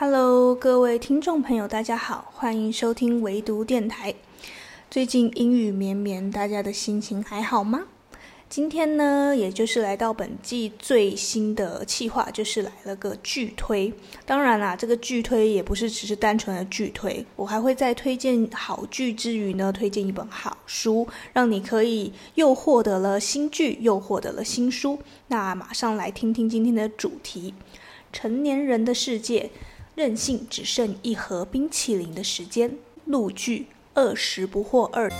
Hello，各位听众朋友，大家好，欢迎收听唯读电台。最近阴雨绵绵，大家的心情还好吗？今天呢，也就是来到本季最新的企划，就是来了个剧推。当然啦，这个剧推也不是只是单纯的剧推，我还会在推荐好剧之余呢，推荐一本好书，让你可以又获得了新剧，又获得了新书。那马上来听听今天的主题：成年人的世界。任性只剩一盒冰淇淋的时间。陆剧《二十不惑二》。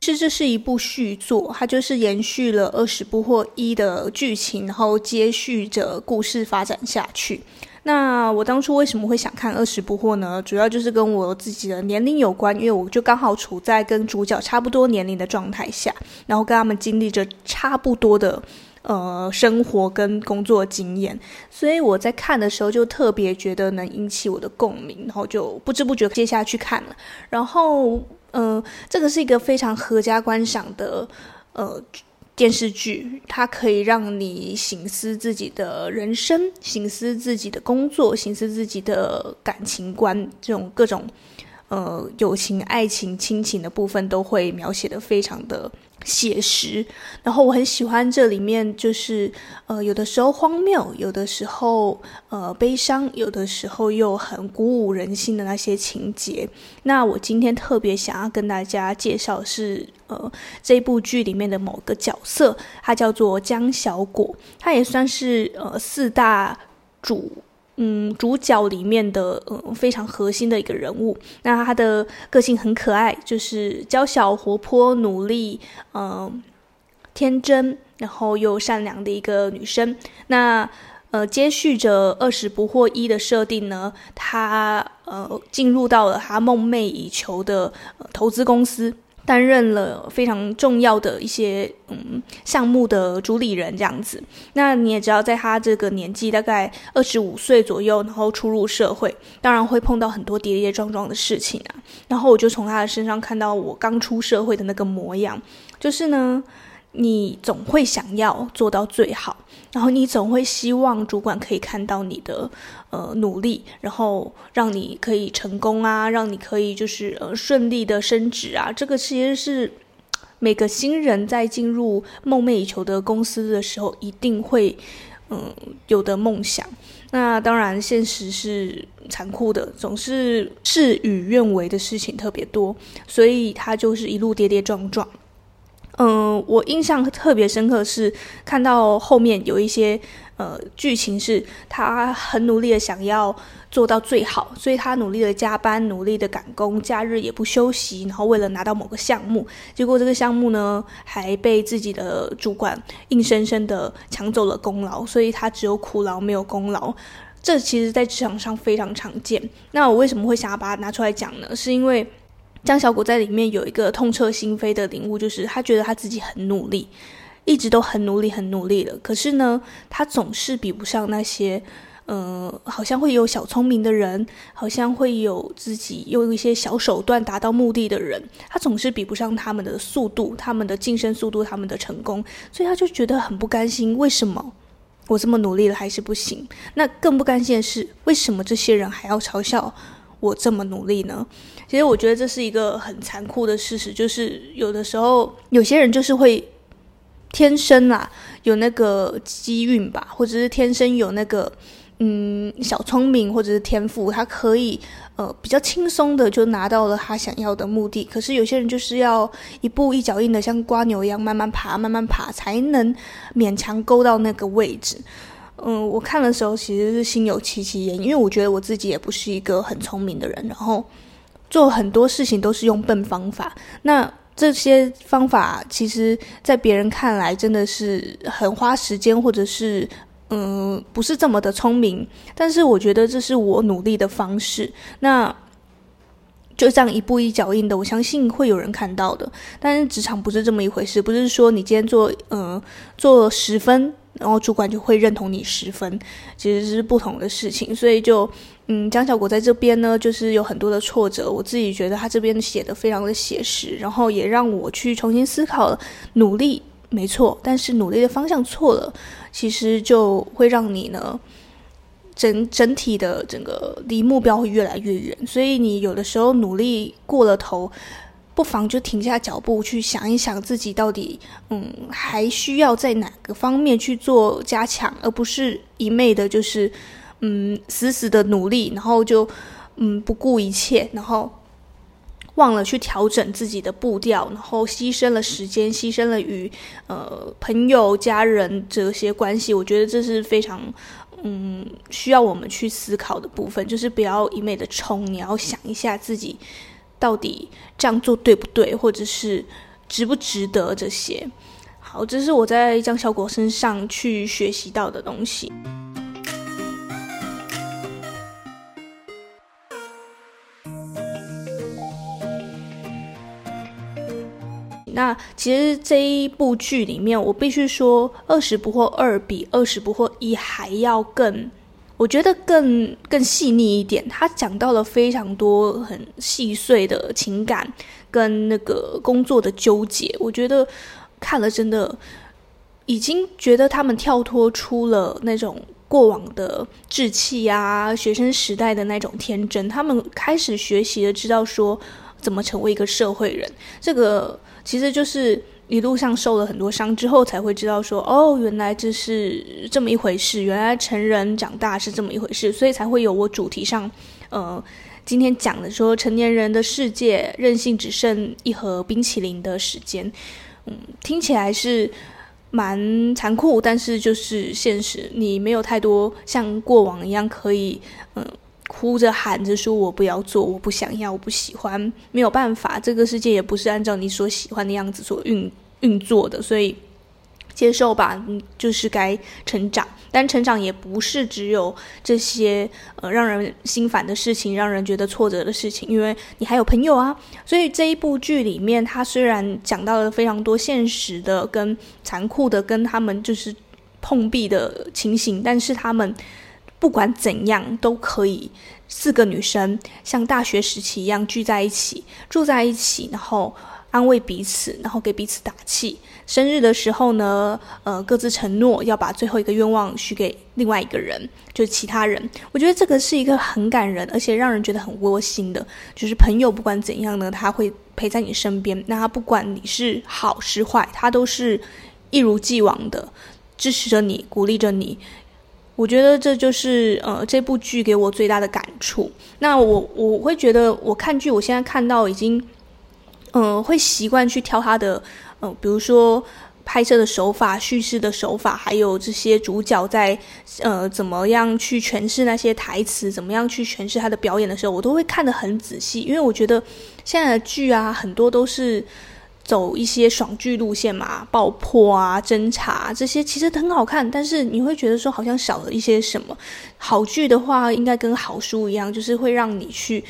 其实这是一部续作，它就是延续了《二十不惑一》的剧情，然后接续着故事发展下去。那我当初为什么会想看《二十不惑》呢？主要就是跟我自己的年龄有关，因为我就刚好处在跟主角差不多年龄的状态下，然后跟他们经历着差不多的呃生活跟工作经验，所以我在看的时候就特别觉得能引起我的共鸣，然后就不知不觉接下去看了。然后，嗯、呃，这个是一个非常合家观赏的呃。电视剧，它可以让你醒思自己的人生，醒思自己的工作，醒思自己的感情观，这种各种，呃，友情、爱情、亲情的部分都会描写的非常的写实。然后我很喜欢这里面，就是呃，有的时候荒谬，有的时候呃悲伤，有的时候又很鼓舞人心的那些情节。那我今天特别想要跟大家介绍是呃这部剧里面的某个角色，他叫做江小果，他也算是呃四大主。嗯，主角里面的呃非常核心的一个人物，那他的个性很可爱，就是娇小活泼、努力、嗯、天真，然后又善良的一个女生。那呃，接续着二十不惑一的设定呢，她呃进入到了她梦寐以求的、投资公司。担任了非常重要的一些嗯项目的主理人这样子，那你也知道，在他这个年纪，大概二十五岁左右，然后初入社会，当然会碰到很多跌跌撞撞的事情啊。然后我就从他的身上看到我刚出社会的那个模样，就是呢。你总会想要做到最好，然后你总会希望主管可以看到你的呃努力，然后让你可以成功啊，让你可以就是呃顺利的升职啊。这个其实是每个新人在进入梦寐以求的公司的时候一定会嗯、有的梦想。那当然，现实是残酷的，总是事与愿违的事情特别多，所以他就是一路跌跌撞撞。嗯，我印象特别深刻是看到后面有一些呃剧情，是他很努力的想要做到最好，所以他努力的加班，努力的赶工，假日也不休息，然后为了拿到某个项目，结果这个项目呢还被自己的主管硬生生的抢走了功劳，所以他只有苦劳没有功劳。这其实在职场上非常常见。那我为什么会想要把它拿出来讲呢？是因为。江小果在里面有一个痛彻心扉的领悟，就是他觉得他自己很努力，一直都很努力、很努力了。可是呢，他总是比不上那些，嗯、呃，好像会有小聪明的人，好像会有自己用一些小手段达到目的的人，他总是比不上他们的速度、他们的晋升速度、他们的成功，所以他就觉得很不甘心。为什么我这么努力了还是不行？那更不甘心的是，为什么这些人还要嘲笑我这么努力呢？其实我觉得这是一个很残酷的事实，就是有的时候有些人就是会天生啊有那个机运吧，或者是天生有那个嗯小聪明或者是天赋，他可以呃比较轻松的就拿到了他想要的目的。可是有些人就是要一步一脚印的像蜗牛一样慢慢爬，慢慢爬才能勉强勾到那个位置。嗯，我看的时候其实是心有戚戚焉，因为我觉得我自己也不是一个很聪明的人，然后。做很多事情都是用笨方法，那这些方法其实，在别人看来真的是很花时间，或者是嗯，不是这么的聪明。但是我觉得这是我努力的方式，那就这样一步一脚印的，我相信会有人看到的。但是职场不是这么一回事，不是说你今天做嗯做十分，然后主管就会认同你十分，其实是不同的事情。所以就嗯，江小果在这边呢，就是有很多的挫折，我自己觉得他这边写的非常的写实，然后也让我去重新思考了。努力没错，但是努力的方向错了，其实就会让你呢，整整体的整个离目标会越来越远。所以你有的时候努力过了头，不妨就停下脚步去想一想自己到底，嗯，还需要在哪个方面去做加强，而不是一昧的就是。嗯，死死的努力，然后就嗯不顾一切，然后忘了去调整自己的步调，然后牺牲了时间，牺牲了与呃朋友、家人这些关系。我觉得这是非常嗯需要我们去思考的部分，就是不要一昧的冲，你要想一下自己到底这样做对不对，或者是值不值得这些。好，这是我在江小果身上去学习到的东西。那其实这一部剧里面，我必须说，《二十不惑二》比《二十不惑一》还要更，我觉得更更细腻一点。他讲到了非常多很细碎的情感跟那个工作的纠结。我觉得看了真的已经觉得他们跳脱出了那种过往的稚气啊，学生时代的那种天真。他们开始学习的知道说怎么成为一个社会人。这个。其实就是一路上受了很多伤之后，才会知道说，哦，原来这是这么一回事，原来成人长大是这么一回事，所以才会有我主题上，呃，今天讲的说成年人的世界，任性只剩一盒冰淇淋的时间，嗯，听起来是蛮残酷，但是就是现实，你没有太多像过往一样可以，嗯。哭着喊着说：“我不要做，我不想要，我不喜欢，没有办法，这个世界也不是按照你所喜欢的样子所运运作的，所以接受吧，就是该成长。但成长也不是只有这些呃让人心烦的事情，让人觉得挫折的事情，因为你还有朋友啊。所以这一部剧里面，它虽然讲到了非常多现实的跟残酷的跟他们就是碰壁的情形，但是他们。”不管怎样都可以，四个女生像大学时期一样聚在一起，住在一起，然后安慰彼此，然后给彼此打气。生日的时候呢，呃，各自承诺要把最后一个愿望许给另外一个人，就是其他人。我觉得这个是一个很感人，而且让人觉得很窝心的，就是朋友不管怎样呢，他会陪在你身边。那他不管你是好是坏，他都是一如既往的支持着你，鼓励着你。我觉得这就是呃这部剧给我最大的感触。那我我会觉得我看剧，我现在看到已经，嗯、会习惯去挑他的，嗯、比如说拍摄的手法、叙事的手法，还有这些主角在呃怎么样去诠释那些台词，怎么样去诠释他的表演的时候，我都会看得很仔细，因为我觉得现在的剧啊，很多都是。走一些爽剧路线嘛，爆破啊、侦查啊，这些其实很好看，但是你会觉得说好像少了一些什么。好剧的话，应该跟好书一样，就是会让你去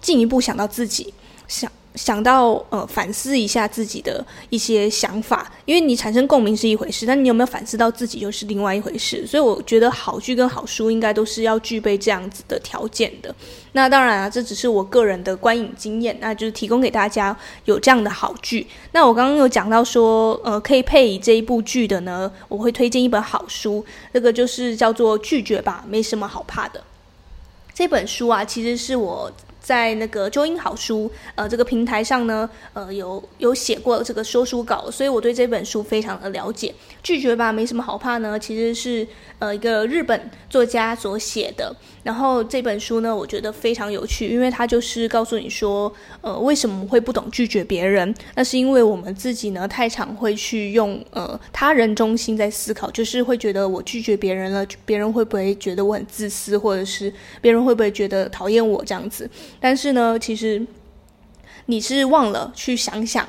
进一步想到自己想。想到呃反思一下自己的一些想法，因为你产生共鸣是一回事，但你有没有反思到自己又是另外一回事。所以我觉得好剧跟好书应该都是要具备这样子的条件的。那当然啊，这只是我个人的观影经验，那就是提供给大家有这样的好剧。那我刚刚有讲到说，呃，可以配以这一部剧的呢，我会推荐一本好书，这个就是叫做《拒绝吧，没什么好怕的》这本书啊，其实是我。在那个周英好书呃这个平台上呢，呃有有写过这个说书稿，所以我对这本书非常的了解。拒绝吧，没什么好怕呢，其实是呃一个日本作家所写的。然后这本书呢，我觉得非常有趣，因为它就是告诉你说，呃为什么会不懂拒绝别人？那是因为我们自己呢太常会去用呃他人中心在思考，就是会觉得我拒绝别人了，别人会不会觉得我很自私，或者是别人会不会觉得讨厌我这样子？但是呢，其实你是忘了去想想，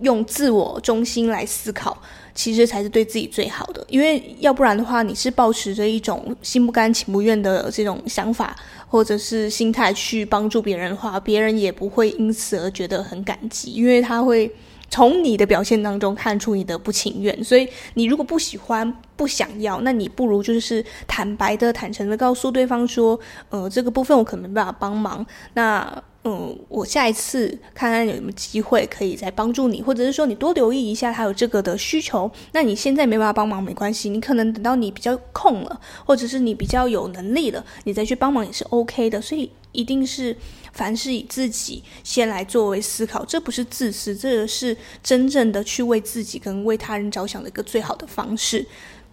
用自我中心来思考，其实才是对自己最好的。因为要不然的话，你是保持着一种心不甘情不愿的这种想法或者是心态去帮助别人的话，别人也不会因此而觉得很感激，因为他会从你的表现当中看出你的不情愿，所以你如果不喜欢、不想要，那你不如就是坦白的、坦诚的告诉对方说，呃，这个部分我可能没办法帮忙。那嗯，我下一次看看有什么机会可以再帮助你，或者是说你多留意一下他有这个的需求。那你现在没办法帮忙没关系，你可能等到你比较空了，或者是你比较有能力了，你再去帮忙也是 OK 的。所以一定是凡事以自己先来作为思考，这不是自私，这个是真正的去为自己跟为他人着想的一个最好的方式。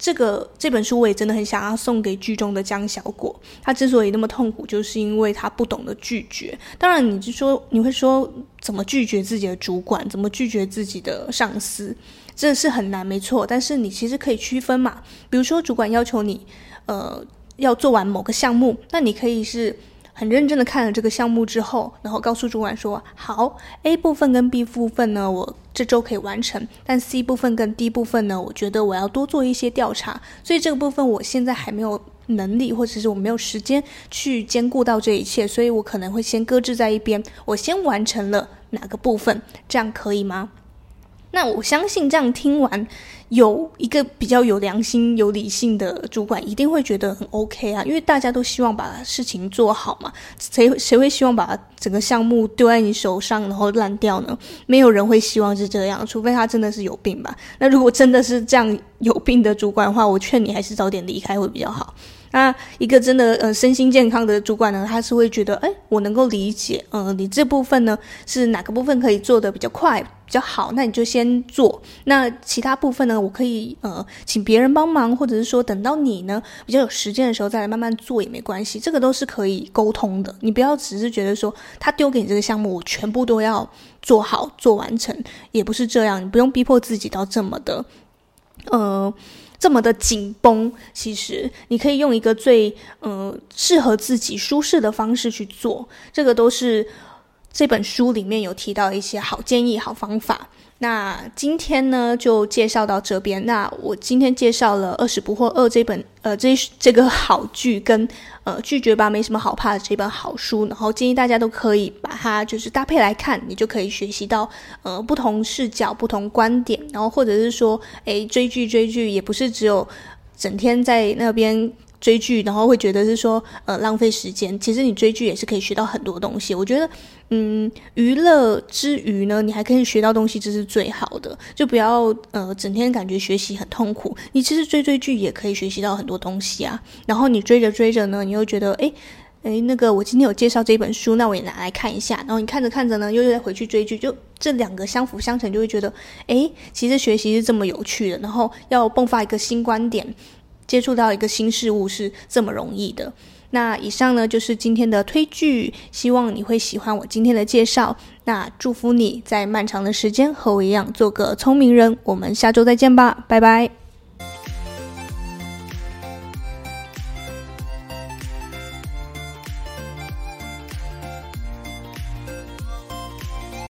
这个这本书我也真的很想要送给剧中的江小果。他之所以那么痛苦，就是因为他不懂得拒绝。当然，你就说你会说怎么拒绝自己的主管，怎么拒绝自己的上司，这是很难，没错。但是你其实可以区分嘛。比如说，主管要求你，呃，要做完某个项目，那你可以是。很认真的看了这个项目之后，然后告诉主管说：“好，A 部分跟 B 部分呢，我这周可以完成，但 C 部分跟 D 部分呢，我觉得我要多做一些调查，所以这个部分我现在还没有能力，或者是我没有时间去兼顾到这一切，所以我可能会先搁置在一边，我先完成了哪个部分，这样可以吗？”那我相信这样听完，有一个比较有良心、有理性的主管一定会觉得很 OK 啊，因为大家都希望把事情做好嘛。谁谁会希望把整个项目丢在你手上然后烂掉呢？没有人会希望是这样，除非他真的是有病吧。那如果真的是这样有病的主管的话，我劝你还是早点离开会比较好。那一个真的呃身心健康的主管呢，他是会觉得，哎，我能够理解，呃，你这部分呢是哪个部分可以做得比较快、比较好，那你就先做。那其他部分呢，我可以呃请别人帮忙，或者是说等到你呢比较有时间的时候再来慢慢做也没关系，这个都是可以沟通的。你不要只是觉得说他丢给你这个项目，我全部都要做好做完成，也不是这样，你不用逼迫自己到这么的，呃。这么的紧绷，其实你可以用一个最嗯适合自己舒适的方式去做，这个都是这本书里面有提到一些好建议、好方法。那今天呢，就介绍到这边。那我今天介绍了《二十不惑二》这本呃这这个好剧，跟呃拒绝吧没什么好怕的这本好书，然后建议大家都可以把它就是搭配来看，你就可以学习到呃不同视角、不同观点，然后或者是说，诶追剧追剧也不是只有整天在那边。追剧，然后会觉得是说，呃，浪费时间。其实你追剧也是可以学到很多东西。我觉得，嗯，娱乐之余呢，你还可以学到东西，这是最好的。就不要，呃，整天感觉学习很痛苦。你其实追追剧也可以学习到很多东西啊。然后你追着追着呢，你又觉得，诶诶，那个我今天有介绍这本书，那我也拿来看一下。然后你看着看着呢，又又再回去追剧，就这两个相辅相成，就会觉得，诶，其实学习是这么有趣的。然后要迸发一个新观点。接触到一个新事物是这么容易的。那以上呢，就是今天的推剧，希望你会喜欢我今天的介绍。那祝福你在漫长的时间和我一样做个聪明人。我们下周再见吧，拜拜。